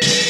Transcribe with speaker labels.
Speaker 1: Bye.